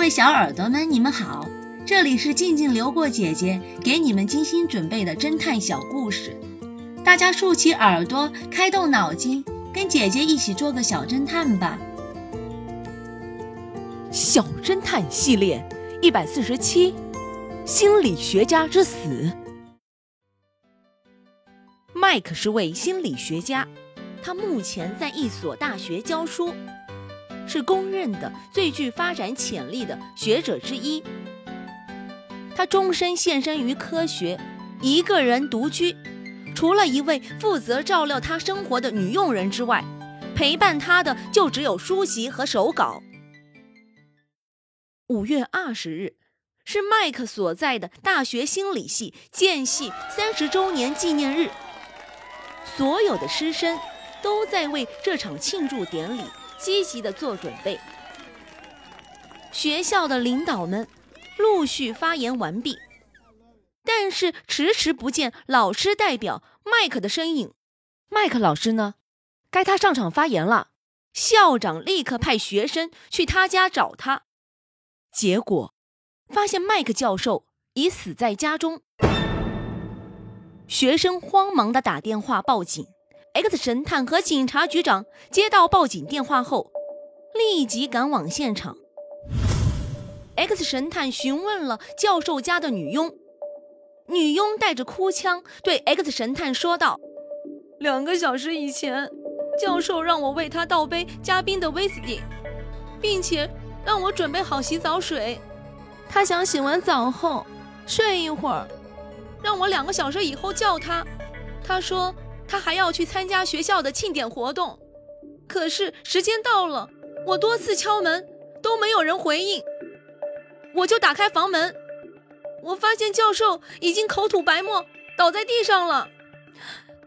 各位小耳朵们，你们好，这里是静静流过姐姐给你们精心准备的侦探小故事，大家竖起耳朵，开动脑筋，跟姐姐一起做个小侦探吧。小侦探系列一百四十七，心理学家之死。麦克是位心理学家，他目前在一所大学教书。是公认的最具发展潜力的学者之一。他终身献身于科学，一个人独居，除了一位负责照料他生活的女佣人之外，陪伴他的就只有书籍和手稿。五月二十日是麦克所在的大学心理系建系三十周年纪念日，所有的师生都在为这场庆祝典礼。积极的做准备。学校的领导们陆续发言完毕，但是迟迟不见老师代表麦克的身影。麦克老师呢？该他上场发言了。校长立刻派学生去他家找他，结果发现麦克教授已死在家中。学生慌忙的打电话报警。X 神探和警察局长接到报警电话后，立即赶往现场。X 神探询问了教授家的女佣，女佣带着哭腔对 X 神探说道：“两个小时以前，教授让我为他倒杯加冰的威士忌，并且让我准备好洗澡水。他想洗完澡后睡一会儿，让我两个小时以后叫他。他说。”他还要去参加学校的庆典活动，可是时间到了，我多次敲门都没有人回应，我就打开房门，我发现教授已经口吐白沫倒在地上了，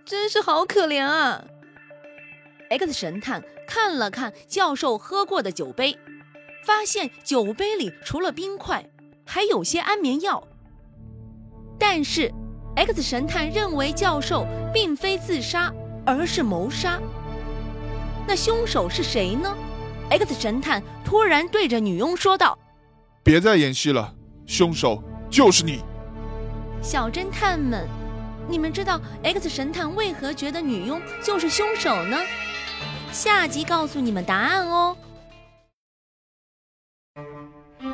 真是好可怜啊！X 神探看了看教授喝过的酒杯，发现酒杯里除了冰块，还有些安眠药，但是。X 神探认为教授并非自杀，而是谋杀。那凶手是谁呢？X 神探突然对着女佣说道：“别再演戏了，凶手就是你。”小侦探们，你们知道 X 神探为何觉得女佣就是凶手呢？下集告诉你们答案哦。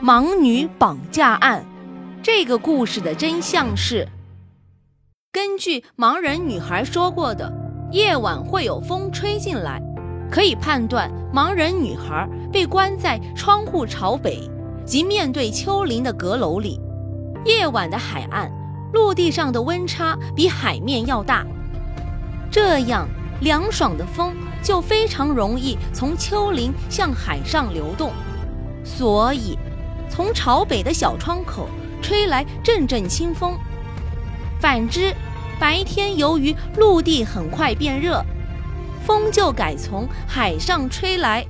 盲女绑架案，这个故事的真相是。根据盲人女孩说过的，夜晚会有风吹进来，可以判断盲人女孩被关在窗户朝北及面对丘陵的阁楼里。夜晚的海岸，陆地上的温差比海面要大，这样凉爽的风就非常容易从丘陵向海上流动，所以从朝北的小窗口吹来阵阵清风。反之，白天由于陆地很快变热，风就改从海上吹来。